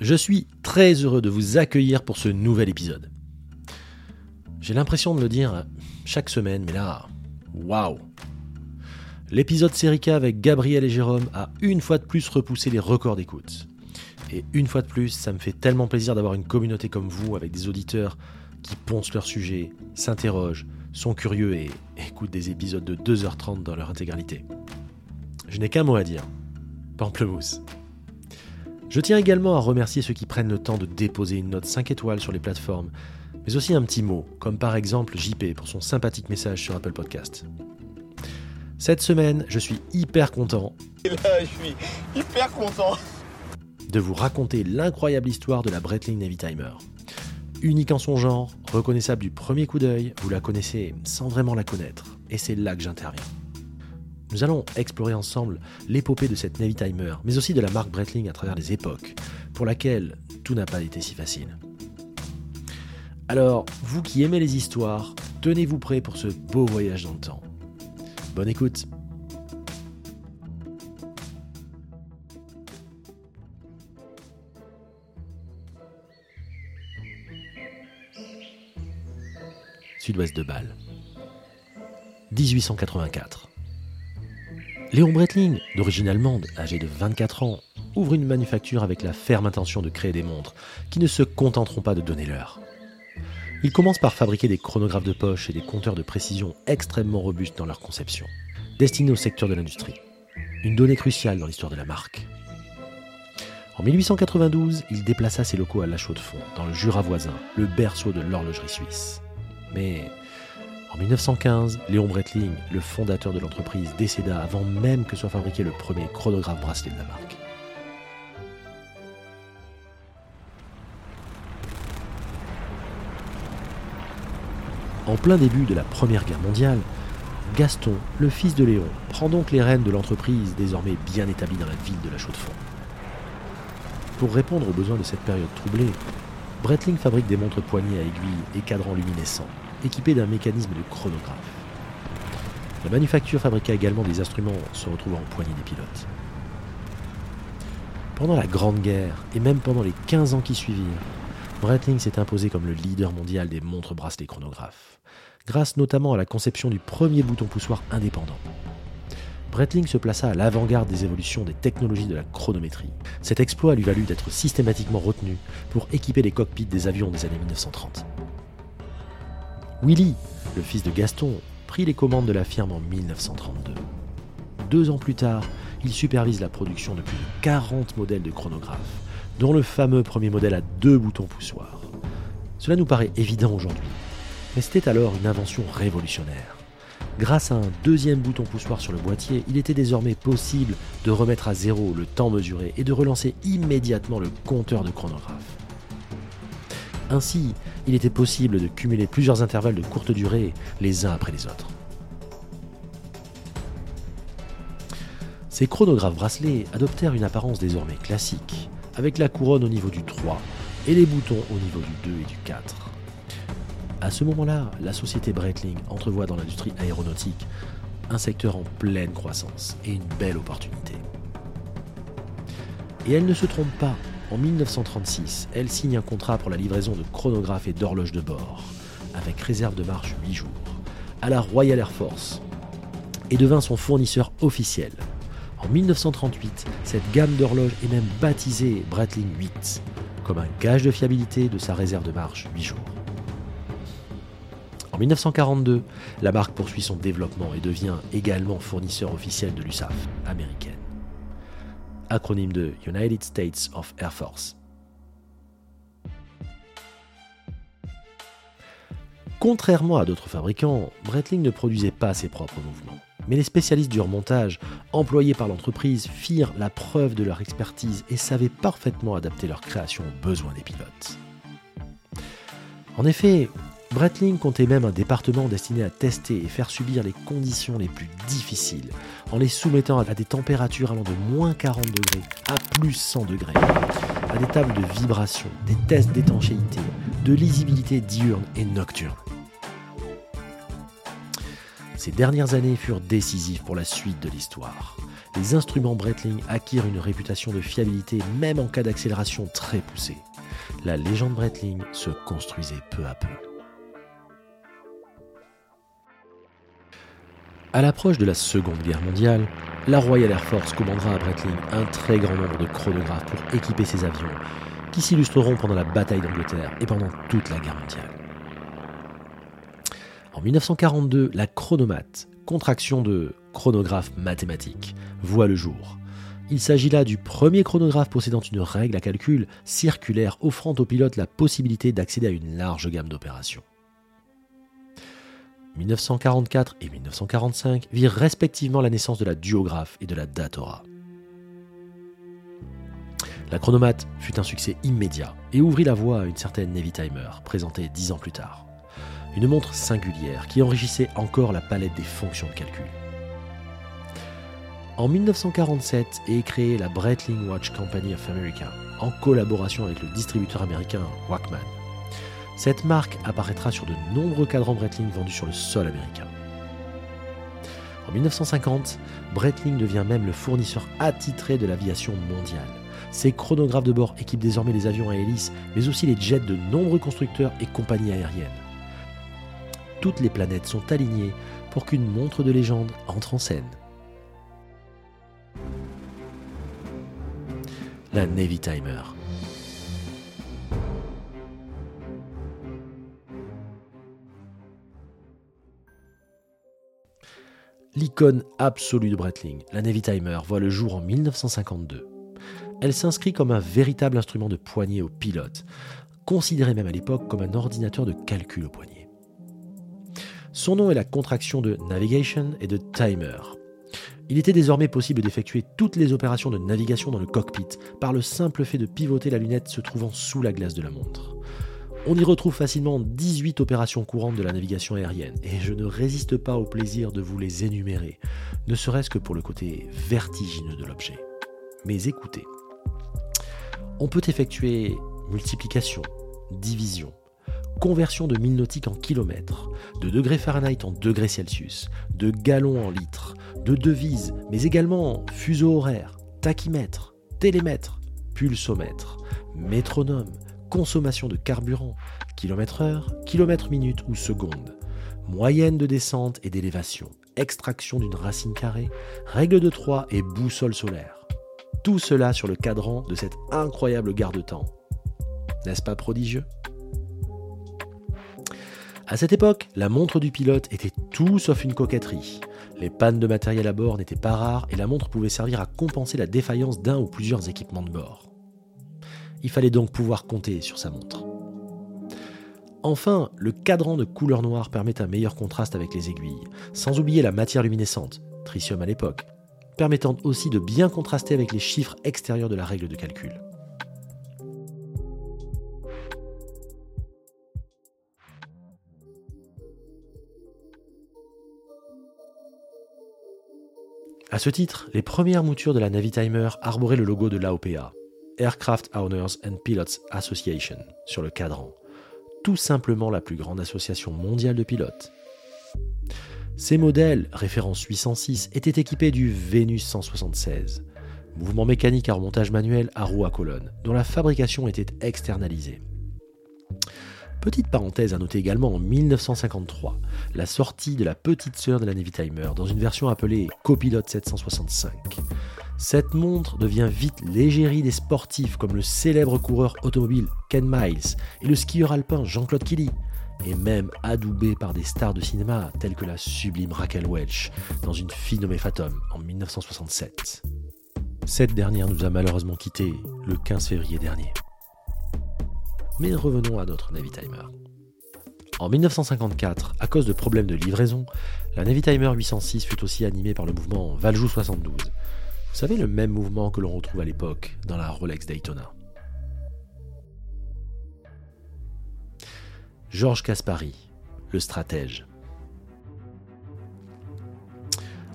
Je suis très heureux de vous accueillir pour ce nouvel épisode. J'ai l'impression de le dire chaque semaine, mais là, waouh L'épisode Serica avec Gabriel et Jérôme a une fois de plus repoussé les records d'écoute. Et une fois de plus, ça me fait tellement plaisir d'avoir une communauté comme vous, avec des auditeurs qui poncent leur sujet, s'interrogent, sont curieux et écoutent des épisodes de 2h30 dans leur intégralité. Je n'ai qu'un mot à dire. Pamplemousse. Je tiens également à remercier ceux qui prennent le temps de déposer une note 5 étoiles sur les plateformes, mais aussi un petit mot, comme par exemple JP pour son sympathique message sur Apple Podcast. Cette semaine, je suis hyper content. Et là, je suis hyper content. De vous raconter l'incroyable histoire de la Breitling Navitimer. Unique en son genre, reconnaissable du premier coup d'œil, vous la connaissez sans vraiment la connaître, et c'est là que j'interviens. Nous allons explorer ensemble l'épopée de cette Navitimer, mais aussi de la marque Breitling à travers les époques, pour laquelle tout n'a pas été si facile. Alors, vous qui aimez les histoires, tenez-vous prêts pour ce beau voyage dans le temps. Bonne écoute Sud-ouest de Bâle. 1884. Léon Breitling, d'origine allemande, âgé de 24 ans, ouvre une manufacture avec la ferme intention de créer des montres qui ne se contenteront pas de donner l'heure. Il commence par fabriquer des chronographes de poche et des compteurs de précision extrêmement robustes dans leur conception, destinés au secteur de l'industrie. Une donnée cruciale dans l'histoire de la marque. En 1892, il déplaça ses locaux à La Chaux-de-Fonds, dans le Jura voisin, le berceau de l'horlogerie suisse. Mais en 1915, Léon Breitling, le fondateur de l'entreprise, décéda avant même que soit fabriqué le premier chronographe bracelet de la marque. En plein début de la Première Guerre mondiale, Gaston, le fils de Léon, prend donc les rênes de l'entreprise désormais bien établie dans la ville de la Chaux-de-Fonds. Pour répondre aux besoins de cette période troublée, Breitling fabrique des montres poignées à aiguilles et cadrans luminescents, équipés d'un mécanisme de chronographe. La manufacture fabriqua également des instruments se retrouvant aux poignées des pilotes. Pendant la Grande Guerre, et même pendant les 15 ans qui suivirent, Breitling s'est imposé comme le leader mondial des montres bracelets chronographes, grâce notamment à la conception du premier bouton poussoir indépendant. Breitling se plaça à l'avant-garde des évolutions des technologies de la chronométrie. Cet exploit lui valut d'être systématiquement retenu pour équiper les cockpits des avions des années 1930. Willy, le fils de Gaston, prit les commandes de la firme en 1932. Deux ans plus tard, il supervise la production de plus de 40 modèles de chronographes, dont le fameux premier modèle à deux boutons poussoirs. Cela nous paraît évident aujourd'hui, mais c'était alors une invention révolutionnaire. Grâce à un deuxième bouton poussoir sur le boîtier, il était désormais possible de remettre à zéro le temps mesuré et de relancer immédiatement le compteur de chronographe. Ainsi, il était possible de cumuler plusieurs intervalles de courte durée les uns après les autres. Ces chronographes bracelets adoptèrent une apparence désormais classique, avec la couronne au niveau du 3 et les boutons au niveau du 2 et du 4. À ce moment-là, la société Breitling entrevoit dans l'industrie aéronautique un secteur en pleine croissance et une belle opportunité. Et elle ne se trompe pas, en 1936, elle signe un contrat pour la livraison de chronographes et d'horloges de bord, avec réserve de marche 8 jours, à la Royal Air Force, et devint son fournisseur officiel. En 1938, cette gamme d'horloges est même baptisée Breitling 8, comme un gage de fiabilité de sa réserve de marche 8 jours. En 1942, la marque poursuit son développement et devient également fournisseur officiel de l'USAF américaine. Acronyme de United States of Air Force. Contrairement à d'autres fabricants, Breitling ne produisait pas ses propres mouvements. Mais les spécialistes du remontage, employés par l'entreprise, firent la preuve de leur expertise et savaient parfaitement adapter leur création aux besoins des pilotes. En effet, Breitling comptait même un département destiné à tester et faire subir les conditions les plus difficiles, en les soumettant à des températures allant de moins 40 degrés à plus 100 degrés, à des tables de vibration, des tests d'étanchéité, de lisibilité diurne et nocturne. Ces dernières années furent décisives pour la suite de l'histoire. Les instruments Breitling acquirent une réputation de fiabilité même en cas d'accélération très poussée. La légende Breitling se construisait peu à peu. À l'approche de la Seconde Guerre mondiale, la Royal Air Force commandera à Breitling un très grand nombre de chronographes pour équiper ses avions, qui s'illustreront pendant la bataille d'Angleterre et pendant toute la guerre mondiale. En 1942, la chronomate, contraction de chronographe mathématique, voit le jour. Il s'agit là du premier chronographe possédant une règle à calcul circulaire offrant aux pilotes la possibilité d'accéder à une large gamme d'opérations. 1944 et 1945 virent respectivement la naissance de la duographe et de la datora. La chronomate fut un succès immédiat et ouvrit la voie à une certaine Navy Timer, présentée dix ans plus tard. Une montre singulière qui enrichissait encore la palette des fonctions de calcul. En 1947 est créée la Breitling Watch Company of America en collaboration avec le distributeur américain Wachman. Cette marque apparaîtra sur de nombreux cadrans Breitling vendus sur le sol américain. En 1950, Breitling devient même le fournisseur attitré de l'aviation mondiale. Ses chronographes de bord équipent désormais les avions à hélice, mais aussi les jets de nombreux constructeurs et compagnies aériennes. Toutes les planètes sont alignées pour qu'une montre de légende entre en scène. La Navy Timer. L'icône absolue de Breitling, la Navy Timer, voit le jour en 1952. Elle s'inscrit comme un véritable instrument de poignée au pilote, considéré même à l'époque comme un ordinateur de calcul au poignet. Son nom est la contraction de Navigation et de Timer. Il était désormais possible d'effectuer toutes les opérations de navigation dans le cockpit par le simple fait de pivoter la lunette se trouvant sous la glace de la montre. On y retrouve facilement 18 opérations courantes de la navigation aérienne, et je ne résiste pas au plaisir de vous les énumérer, ne serait-ce que pour le côté vertigineux de l'objet. Mais écoutez, on peut effectuer multiplication, division, conversion de 1000 nautiques en kilomètres, de degrés Fahrenheit en degrés Celsius, de gallons en litres, de devises, mais également fuseau horaire, tachymètre, télémètre, pulsomètre, métronome, consommation de carburant, kilomètre-heure, kilomètre-minute ou seconde, moyenne de descente et d'élévation, extraction d'une racine carrée, règle de 3 et boussole solaire. Tout cela sur le cadran de cette incroyable garde-temps. N'est-ce pas prodigieux? À cette époque, la montre du pilote était tout sauf une coquetterie. Les pannes de matériel à bord n'étaient pas rares et la montre pouvait servir à compenser la défaillance d'un ou plusieurs équipements de bord. Il fallait donc pouvoir compter sur sa montre. Enfin, le cadran de couleur noire permet un meilleur contraste avec les aiguilles, sans oublier la matière luminescente, tritium à l'époque, permettant aussi de bien contraster avec les chiffres extérieurs de la règle de calcul. À ce titre, les premières moutures de la Navitimer arboraient le logo de l'AOPA, Aircraft Owners and Pilots Association, sur le cadran, tout simplement la plus grande association mondiale de pilotes. Ces modèles, référence 806, étaient équipés du Venus 176, mouvement mécanique à remontage manuel à roue à colonne, dont la fabrication était externalisée. Petite parenthèse à noter également en 1953, la sortie de la petite sœur de la Navy Timer dans une version appelée Copilot 765. Cette montre devient vite l'égérie des sportifs comme le célèbre coureur automobile Ken Miles et le skieur alpin Jean-Claude Killy, et même adoubée par des stars de cinéma telles que la sublime Raquel Welch dans une fille nommée Fatum en 1967. Cette dernière nous a malheureusement quittés le 15 février dernier. Mais revenons à notre Navitimer. En 1954, à cause de problèmes de livraison, la Navitimer 806 fut aussi animée par le mouvement Valjou 72. Vous savez le même mouvement que l'on retrouve à l'époque dans la Rolex Daytona. Georges Caspari, le stratège.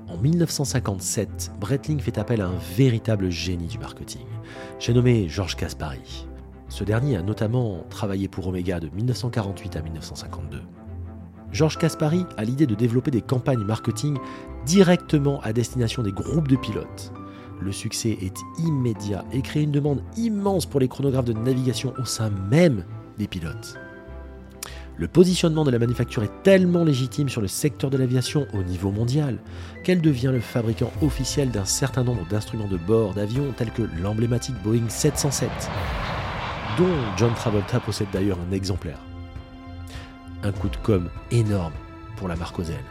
En 1957, Breitling fait appel à un véritable génie du marketing. J'ai nommé Georges Caspari. Ce dernier a notamment travaillé pour Omega de 1948 à 1952. Georges Caspari a l'idée de développer des campagnes marketing directement à destination des groupes de pilotes. Le succès est immédiat et crée une demande immense pour les chronographes de navigation au sein même des pilotes. Le positionnement de la manufacture est tellement légitime sur le secteur de l'aviation au niveau mondial qu'elle devient le fabricant officiel d'un certain nombre d'instruments de bord d'avions tels que l'emblématique Boeing 707, dont John Travolta possède d'ailleurs un exemplaire. Un coup de com énorme pour la marque Ozel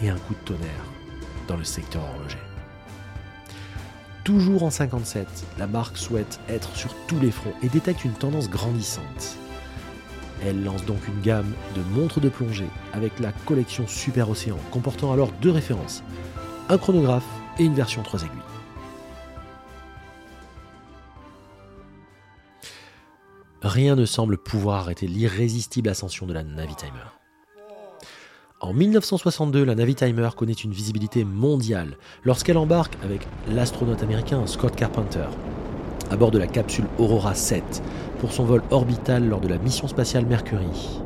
et un coup de tonnerre dans le secteur horloger. Toujours en 57, la marque souhaite être sur tous les fronts et détecte une tendance grandissante. Elle lance donc une gamme de montres de plongée avec la collection Super Océan, comportant alors deux références, un chronographe et une version 3 aiguilles. Rien ne semble pouvoir arrêter l'irrésistible ascension de la Navitimer. En 1962, la Navitimer connaît une visibilité mondiale lorsqu'elle embarque avec l'astronaute américain Scott Carpenter à bord de la capsule Aurora 7 pour son vol orbital lors de la mission spatiale Mercury.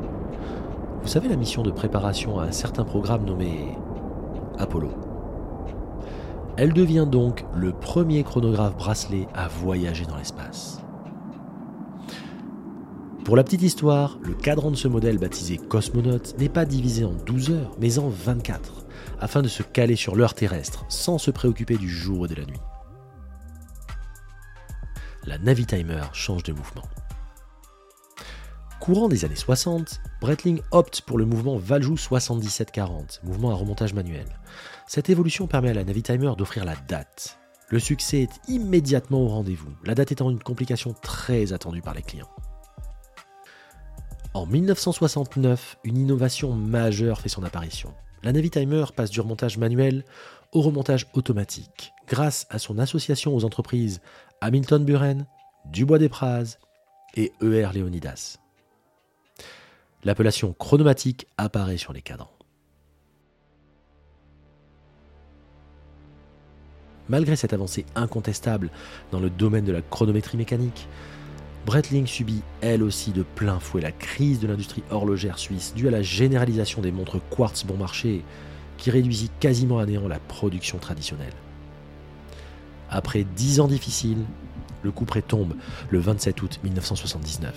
Vous savez la mission de préparation à un certain programme nommé Apollo. Elle devient donc le premier chronographe bracelet à voyager dans l'espace. Pour la petite histoire, le cadran de ce modèle baptisé Cosmonaut n'est pas divisé en 12 heures, mais en 24, afin de se caler sur l'heure terrestre sans se préoccuper du jour et de la nuit. La Navitimer change de mouvement. Courant des années 60, Breitling opte pour le mouvement Valjoux 7740, mouvement à remontage manuel. Cette évolution permet à la Navitimer d'offrir la date. Le succès est immédiatement au rendez-vous, la date étant une complication très attendue par les clients. En 1969, une innovation majeure fait son apparition. La Navitimer passe du remontage manuel au remontage automatique, grâce à son association aux entreprises Hamilton Buren, Dubois des et ER Leonidas. L'appellation chronomatique apparaît sur les cadrans. Malgré cette avancée incontestable dans le domaine de la chronométrie mécanique, Breitling subit elle aussi de plein fouet la crise de l'industrie horlogère suisse due à la généralisation des montres quartz bon marché qui réduisit quasiment à néant la production traditionnelle. Après dix ans difficiles, le coup près tombe le 27 août 1979.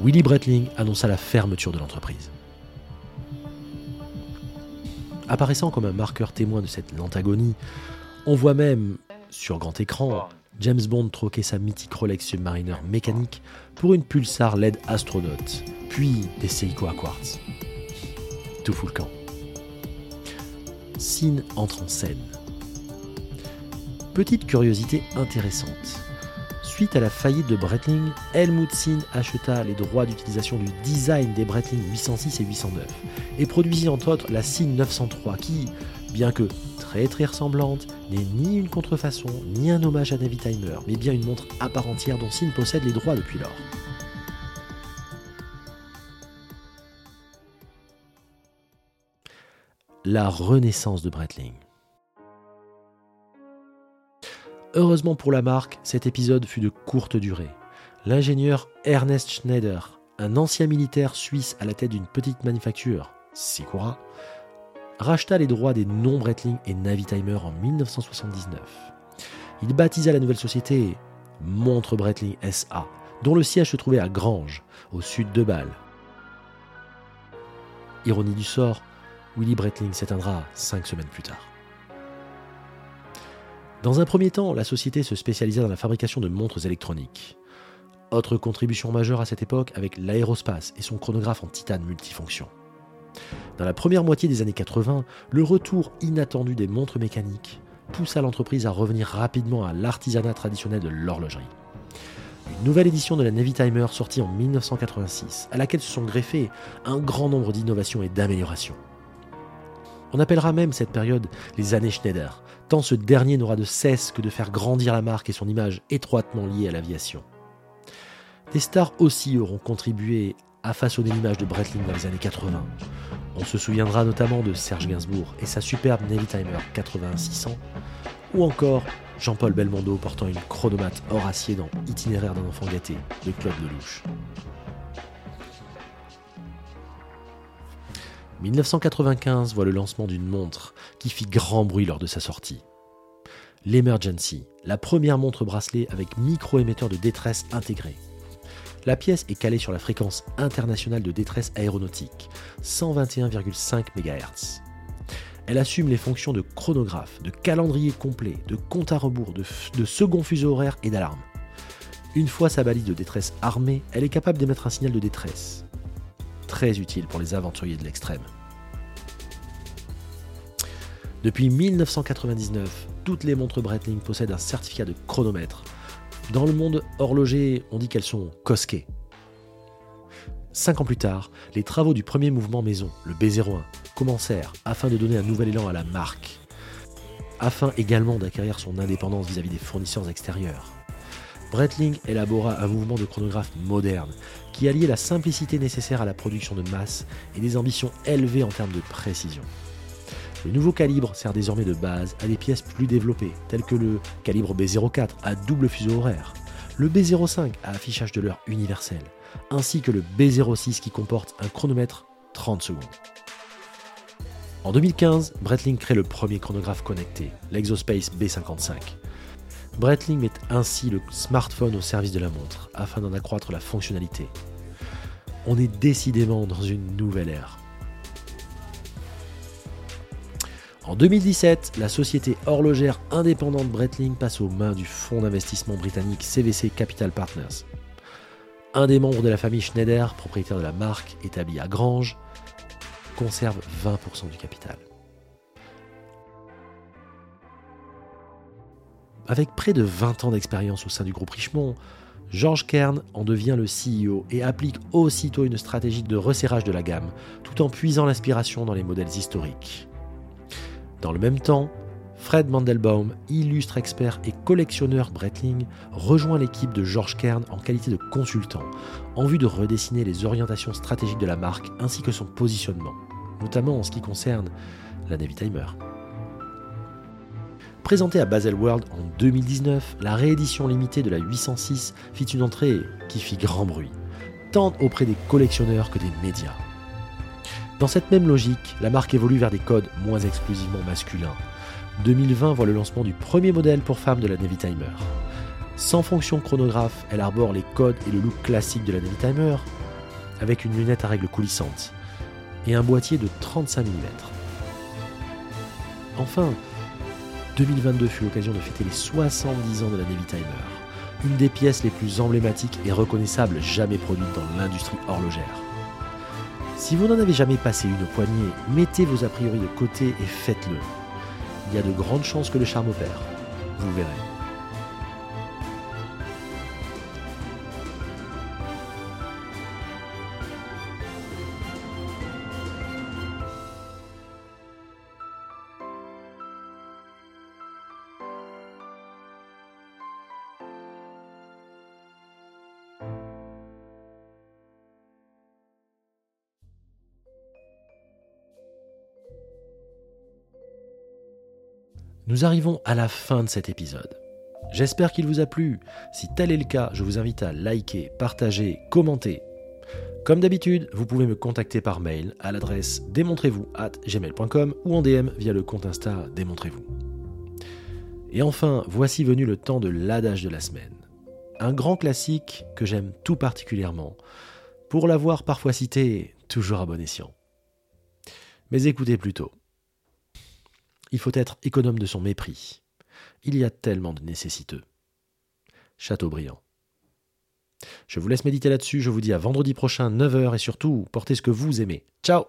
Willy Breitling annonça la fermeture de l'entreprise. Apparaissant comme un marqueur témoin de cette lente agonie, on voit même, sur grand écran, James Bond troquait sa mythique Rolex Submariner mécanique pour une Pulsar LED astronaute, puis des Seiko à quartz. Tout fout le camp. Sin entre en scène. Petite curiosité intéressante. Suite à la faillite de Breitling, Helmut Sin acheta les droits d'utilisation du design des Breitling 806 et 809 et produisit entre autres la Sin 903 qui, bien que très très ressemblante, n'est ni une contrefaçon, ni un hommage à David Timer, mais bien une montre à part entière dont Sin possède les droits depuis lors. La renaissance de Breitling. Heureusement pour la marque, cet épisode fut de courte durée. L'ingénieur Ernest Schneider, un ancien militaire suisse à la tête d'une petite manufacture, Sikora, racheta les droits des noms Breitling et Navitimer en 1979. Il baptisa la nouvelle société Montre Breitling SA, dont le siège se trouvait à Grange, au sud de Bâle. Ironie du sort, Willy Breitling s'éteindra cinq semaines plus tard. Dans un premier temps, la société se spécialisa dans la fabrication de montres électroniques. Autre contribution majeure à cette époque avec l'aérospace et son chronographe en titane multifonction. Dans la première moitié des années 80, le retour inattendu des montres mécaniques poussa l'entreprise à revenir rapidement à l'artisanat traditionnel de l'horlogerie. Une nouvelle édition de la Navitimer sortie en 1986, à laquelle se sont greffés un grand nombre d'innovations et d'améliorations. On appellera même cette période les années Schneider, tant ce dernier n'aura de cesse que de faire grandir la marque et son image étroitement liée à l'aviation. Des stars aussi auront contribué a façonné l'image de Breitling dans les années 80. On se souviendra notamment de Serge Gainsbourg et sa superbe Navy Timer 8600, ou encore Jean-Paul Belmondo portant une chronomate hors acier dans Itinéraire d'un enfant gâté de Claude Lelouch. 1995 voit le lancement d'une montre qui fit grand bruit lors de sa sortie. L'Emergency, la première montre bracelet avec micro-émetteur de détresse intégré. La pièce est calée sur la fréquence internationale de détresse aéronautique, 121,5 MHz. Elle assume les fonctions de chronographe, de calendrier complet, de compte à rebours, de, second fuseau horaire et d'alarme. Une fois sa balise de détresse armée, elle est capable d'émettre un signal de détresse. Très utile pour les aventuriers de l'extrême. Depuis 1999, toutes les montres Breitling possèdent un certificat de chronomètre. Dans le monde horloger, on dit qu'elles sont cosquées. Cinq ans plus tard, les travaux du premier mouvement maison, le B01, commencèrent afin de donner un nouvel élan à la marque, afin également d'acquérir son indépendance vis-à-vis des fournisseurs extérieurs. Breitling élabora un mouvement de chronographe moderne qui alliait la simplicité nécessaire à la production de masse et des ambitions élevées en termes de précision. Le nouveau calibre sert désormais de base à des pièces plus développées, telles que le calibre B04 à double fuseau horaire, le B05 à affichage de l'heure universelle, ainsi que le B06 qui comporte un chronomètre 30 secondes. En 2015, Breitling crée le premier chronographe connecté, l'Exospace B55. Breitling met ainsi le smartphone au service de la montre afin d'en accroître la fonctionnalité. On est décidément dans une nouvelle ère. En 2017, la société horlogère indépendante Breitling passe aux mains du fonds d'investissement britannique CVC Capital Partners. Un des membres de la famille Schneider, propriétaire de la marque établie à Grange, conserve 20% du capital. Avec près de 20 ans d'expérience au sein du groupe Richemont, George Kern en devient le CEO et applique aussitôt une stratégie de resserrage de la gamme, tout en puisant l'inspiration dans les modèles historiques. Dans le même temps, Fred Mandelbaum, illustre expert et collectionneur Breitling, rejoint l'équipe de George Kern en qualité de consultant, en vue de redessiner les orientations stratégiques de la marque ainsi que son positionnement, notamment en ce qui concerne la Navy Timer. Présentée à Baselworld en 2019, la réédition limitée de la 806 fit une entrée qui fit grand bruit, tant auprès des collectionneurs que des médias. Dans cette même logique, la marque évolue vers des codes moins exclusivement masculins. 2020 voit le lancement du premier modèle pour femmes de la Navy Timer. Sans fonction chronographe, elle arbore les codes et le look classique de la Navy Timer, avec une lunette à règle coulissante et un boîtier de 35 mm. Enfin, 2022 fut l'occasion de fêter les 70 ans de la Navy Timer, une des pièces les plus emblématiques et reconnaissables jamais produites dans l'industrie horlogère. Si vous n'en avez jamais passé une au poignet, mettez vos a priori de côté et faites-le. Il y a de grandes chances que le charme opère. Vous verrez. Nous arrivons à la fin de cet épisode. J'espère qu'il vous a plu. Si tel est le cas, je vous invite à liker, partager, commenter. Comme d'habitude, vous pouvez me contacter par mail à l'adresse démontrez-vous at gmail.com ou en DM via le compte Insta Démontrez-vous. Et enfin, voici venu le temps de l'adage de la semaine. Un grand classique que j'aime tout particulièrement, pour l'avoir parfois cité toujours à bon escient. Mais écoutez plutôt. Il faut être économe de son mépris. Il y a tellement de nécessiteux. Chateaubriand. Je vous laisse méditer là-dessus, je vous dis à vendredi prochain 9h et surtout, portez ce que vous aimez. Ciao